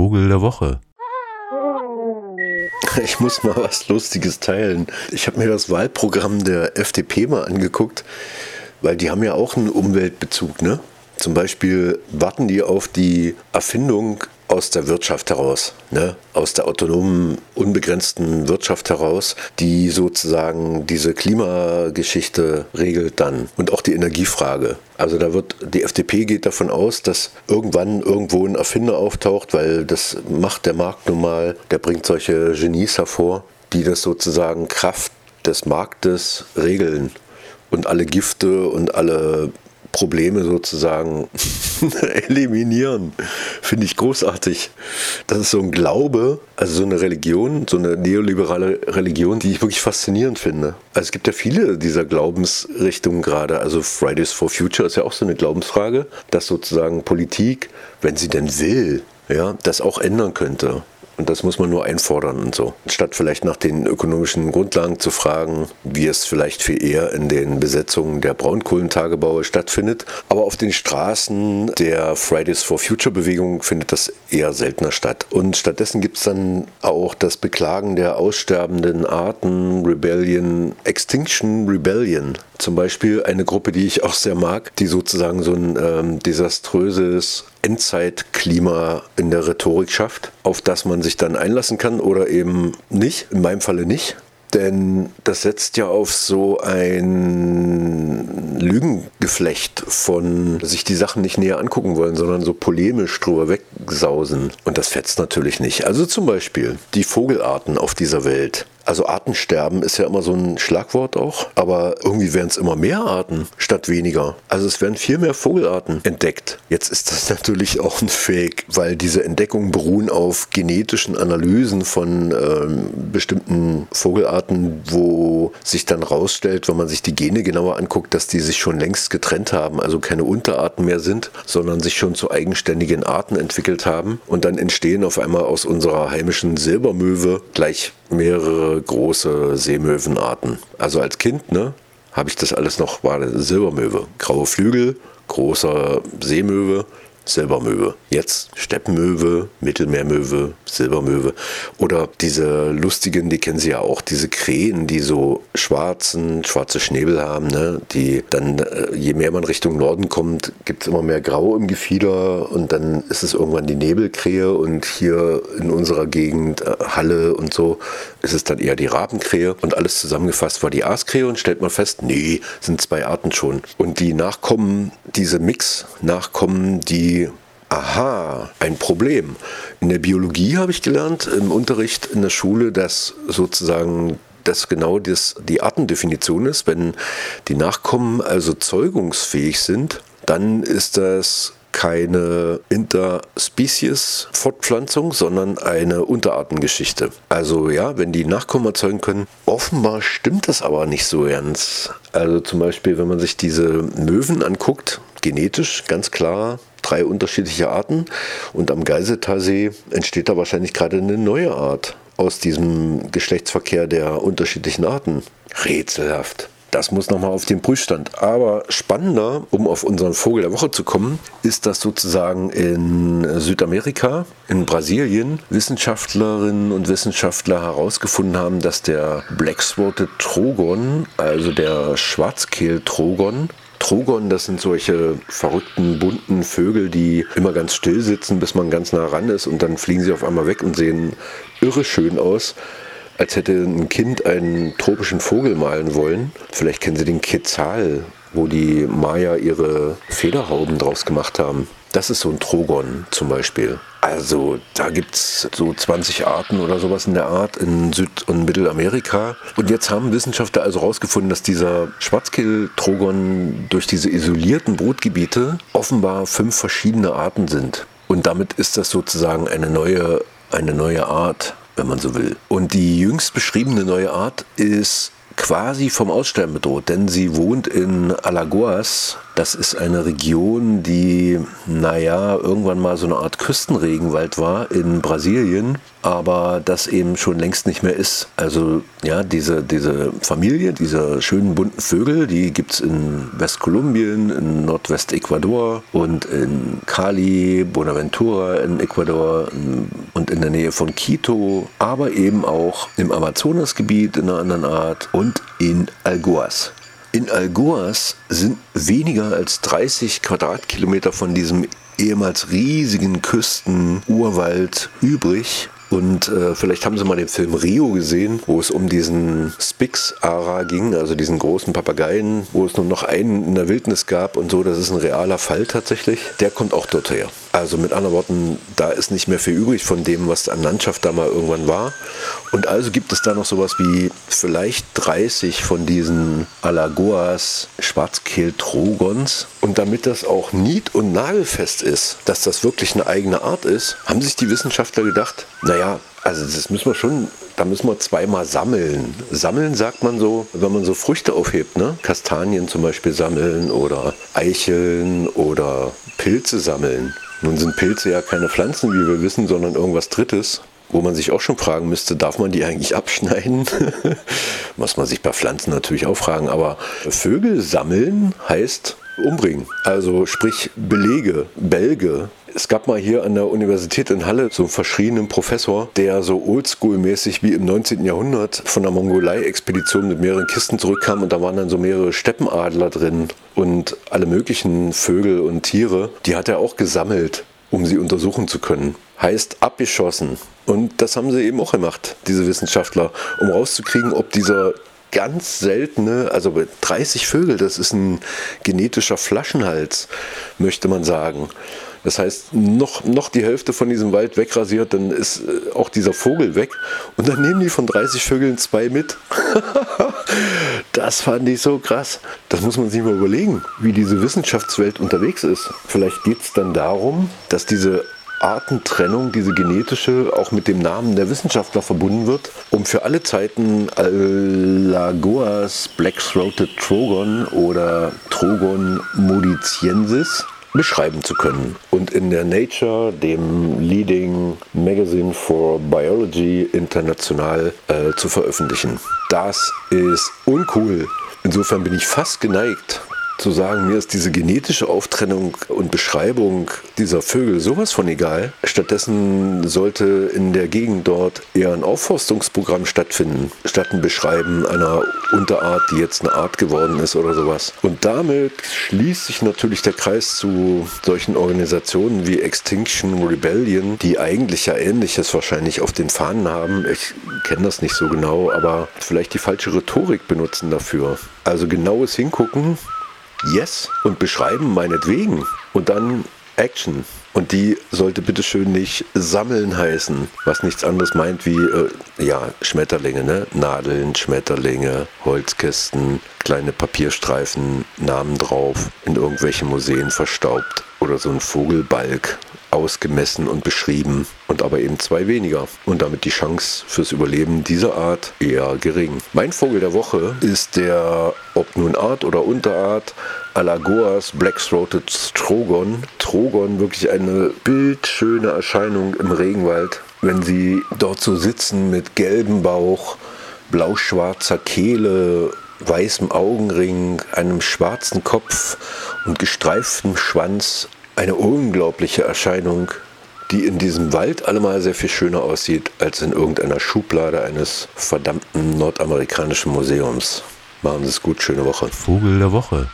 Vogel der Woche. Ich muss mal was Lustiges teilen. Ich habe mir das Wahlprogramm der FDP mal angeguckt, weil die haben ja auch einen Umweltbezug, ne? Zum Beispiel warten die auf die Erfindung aus der Wirtschaft heraus, ne? aus der autonomen, unbegrenzten Wirtschaft heraus, die sozusagen diese Klimageschichte regelt dann und auch die Energiefrage. Also da wird die FDP geht davon aus, dass irgendwann irgendwo ein Erfinder auftaucht, weil das macht der Markt nun mal, der bringt solche Genies hervor, die das sozusagen Kraft des Marktes regeln und alle Gifte und alle Probleme sozusagen eliminieren. Finde ich großartig. Das ist so ein Glaube, also so eine Religion, so eine neoliberale Religion, die ich wirklich faszinierend finde. Also es gibt ja viele dieser Glaubensrichtungen gerade. Also Fridays for Future ist ja auch so eine Glaubensfrage, dass sozusagen Politik, wenn sie denn will, ja, das auch ändern könnte. Und das muss man nur einfordern und so. Statt vielleicht nach den ökonomischen Grundlagen zu fragen, wie es vielleicht viel eher in den Besetzungen der Braunkohlentagebaue stattfindet. Aber auf den Straßen der Fridays for Future Bewegung findet das eher seltener statt. Und stattdessen gibt es dann auch das Beklagen der aussterbenden Arten, Rebellion, Extinction Rebellion. Zum Beispiel eine Gruppe, die ich auch sehr mag, die sozusagen so ein ähm, desaströses Endzeitklima in der Rhetorik schafft, auf das man sich dann einlassen kann oder eben nicht. In meinem Falle nicht. Denn das setzt ja auf so ein Lügengeflecht von sich die Sachen nicht näher angucken wollen, sondern so polemisch drüber wegsausen. Und das fetzt natürlich nicht. Also zum Beispiel die Vogelarten auf dieser Welt. Also Artensterben ist ja immer so ein Schlagwort auch, aber irgendwie werden es immer mehr Arten statt weniger. Also es werden viel mehr Vogelarten entdeckt. Jetzt ist das natürlich auch ein Fake, weil diese Entdeckungen beruhen auf genetischen Analysen von ähm, bestimmten Vogelarten, wo sich dann rausstellt, wenn man sich die Gene genauer anguckt, dass die sich schon längst getrennt haben, also keine Unterarten mehr sind, sondern sich schon zu eigenständigen Arten entwickelt haben. Und dann entstehen auf einmal aus unserer heimischen Silbermöwe gleich mehrere große Seemöwenarten. Also als Kind, ne, habe ich das alles noch, war Silbermöwe. Graue Flügel, großer Seemöwe, Silbermöwe. Jetzt Steppenmöwe, Mittelmeermöwe, Silbermöwe. Oder diese lustigen, die kennen Sie ja auch, diese Krähen, die so schwarzen, schwarze Schnäbel haben, ne? die dann, äh, je mehr man Richtung Norden kommt, gibt es immer mehr Grau im Gefieder und dann ist es irgendwann die Nebelkrähe und hier in unserer Gegend, äh, Halle und so, ist es dann eher die Rabenkrähe und alles zusammengefasst war die Aaskrähe und stellt man fest, nee, sind zwei Arten schon. Und die Nachkommen, diese Mix-Nachkommen, die Aha, ein Problem. In der Biologie habe ich gelernt, im Unterricht in der Schule, dass sozusagen das genau das, die Artendefinition ist. Wenn die Nachkommen also zeugungsfähig sind, dann ist das keine Interspecies-Fortpflanzung, sondern eine Unterartengeschichte. Also ja, wenn die Nachkommen erzeugen können, offenbar stimmt das aber nicht so ganz. Also zum Beispiel, wenn man sich diese Möwen anguckt, genetisch ganz klar drei unterschiedliche Arten und am Geiseltalsee entsteht da wahrscheinlich gerade eine neue Art aus diesem Geschlechtsverkehr der unterschiedlichen Arten. Rätselhaft. Das muss nochmal auf den Prüfstand. Aber spannender, um auf unseren Vogel der Woche zu kommen, ist, dass sozusagen in Südamerika, in Brasilien, Wissenschaftlerinnen und Wissenschaftler herausgefunden haben, dass der Black-Throated Trogon, also der Schwarzkehl-Trogon, Trogon, das sind solche verrückten, bunten Vögel, die immer ganz still sitzen, bis man ganz nah ran ist und dann fliegen sie auf einmal weg und sehen irre schön aus als hätte ein Kind einen tropischen Vogel malen wollen. Vielleicht kennen Sie den Quetzal, wo die Maya ihre Federhauben draus gemacht haben. Das ist so ein Trogon zum Beispiel. Also da gibt es so 20 Arten oder sowas in der Art in Süd- und Mittelamerika. Und jetzt haben Wissenschaftler also herausgefunden, dass dieser Schwarzkehl-Trogon durch diese isolierten Brutgebiete offenbar fünf verschiedene Arten sind. Und damit ist das sozusagen eine neue, eine neue Art wenn man so will. Und die jüngst beschriebene neue Art ist quasi vom Aussterben bedroht, denn sie wohnt in Alagoas. Das ist eine Region, die, naja, irgendwann mal so eine Art Küstenregenwald war in Brasilien, aber das eben schon längst nicht mehr ist. Also ja, diese, diese Familie, diese schönen bunten Vögel, die gibt es in Westkolumbien, in Nordwest-Ecuador und in Cali, Buenaventura in Ecuador und in der Nähe von Quito, aber eben auch im Amazonasgebiet in einer anderen Art und in Algoas. In Algoas sind weniger als 30 Quadratkilometer von diesem ehemals riesigen Küstenurwald übrig. Und äh, vielleicht haben Sie mal den Film Rio gesehen, wo es um diesen Spix-Ara ging, also diesen großen Papageien, wo es nur noch einen in der Wildnis gab und so. Das ist ein realer Fall tatsächlich. Der kommt auch dort her. Also mit anderen Worten, da ist nicht mehr viel übrig von dem, was an Landschaft da mal irgendwann war. Und also gibt es da noch sowas wie vielleicht 30 von diesen Alagoas Schwarzkehl-Trogons. Und damit das auch nied- und nagelfest ist, dass das wirklich eine eigene Art ist, haben sich die Wissenschaftler gedacht, naja, also das müssen wir schon, da müssen wir zweimal sammeln. Sammeln sagt man so, wenn man so Früchte aufhebt, ne? Kastanien zum Beispiel sammeln oder Eicheln oder Pilze sammeln. Nun sind Pilze ja keine Pflanzen, wie wir wissen, sondern irgendwas Drittes, wo man sich auch schon fragen müsste, darf man die eigentlich abschneiden? Muss man sich bei Pflanzen natürlich auch fragen, aber Vögel sammeln heißt umbringen. Also sprich Belege, Bälge, es gab mal hier an der Universität in Halle so einen verschriebenen Professor, der so oldschool-mäßig wie im 19. Jahrhundert von der Mongolei-Expedition mit mehreren Kisten zurückkam und da waren dann so mehrere Steppenadler drin und alle möglichen Vögel und Tiere. Die hat er auch gesammelt, um sie untersuchen zu können. Heißt abgeschossen. Und das haben sie eben auch gemacht, diese Wissenschaftler, um rauszukriegen, ob dieser ganz seltene, also 30 Vögel, das ist ein genetischer Flaschenhals, möchte man sagen. Das heißt, noch, noch die Hälfte von diesem Wald wegrasiert, dann ist äh, auch dieser Vogel weg. Und dann nehmen die von 30 Vögeln zwei mit. das fand ich so krass. Das muss man sich mal überlegen, wie diese Wissenschaftswelt unterwegs ist. Vielleicht geht es dann darum, dass diese Artentrennung, diese genetische, auch mit dem Namen der Wissenschaftler verbunden wird, um für alle Zeiten Alagoas Black-Throated Trogon oder Trogon modiciensis beschreiben zu können und in der Nature, dem Leading Magazine for Biology international äh, zu veröffentlichen. Das ist uncool. Insofern bin ich fast geneigt, zu sagen, mir ist diese genetische Auftrennung und Beschreibung dieser Vögel sowas von egal. Stattdessen sollte in der Gegend dort eher ein Aufforstungsprogramm stattfinden, statt ein Beschreiben einer Unterart, die jetzt eine Art geworden ist oder sowas. Und damit schließt sich natürlich der Kreis zu solchen Organisationen wie Extinction Rebellion, die eigentlich ja Ähnliches wahrscheinlich auf den Fahnen haben. Ich kenne das nicht so genau, aber vielleicht die falsche Rhetorik benutzen dafür. Also genaues Hingucken, Yes und beschreiben meinetwegen. Und dann Action. Und die sollte bitteschön nicht sammeln heißen, was nichts anderes meint wie, äh, ja, Schmetterlinge, ne? Nadeln, Schmetterlinge, Holzkisten, kleine Papierstreifen, Namen drauf, in irgendwelche Museen verstaubt oder so ein Vogelbalg ausgemessen und beschrieben und aber eben zwei weniger und damit die Chance fürs Überleben dieser Art eher gering. Mein Vogel der Woche ist der, ob nun Art oder Unterart, Alagoas Black-Throated Trogon. Trogon, wirklich eine bildschöne Erscheinung im Regenwald, wenn sie dort so sitzen mit gelbem Bauch, blau-schwarzer Kehle, weißem Augenring, einem schwarzen Kopf und gestreiftem Schwanz eine unglaubliche Erscheinung, die in diesem Wald allemal sehr viel schöner aussieht als in irgendeiner Schublade eines verdammten nordamerikanischen Museums. Machen Sie es gut, schöne Woche. Vogel der Woche.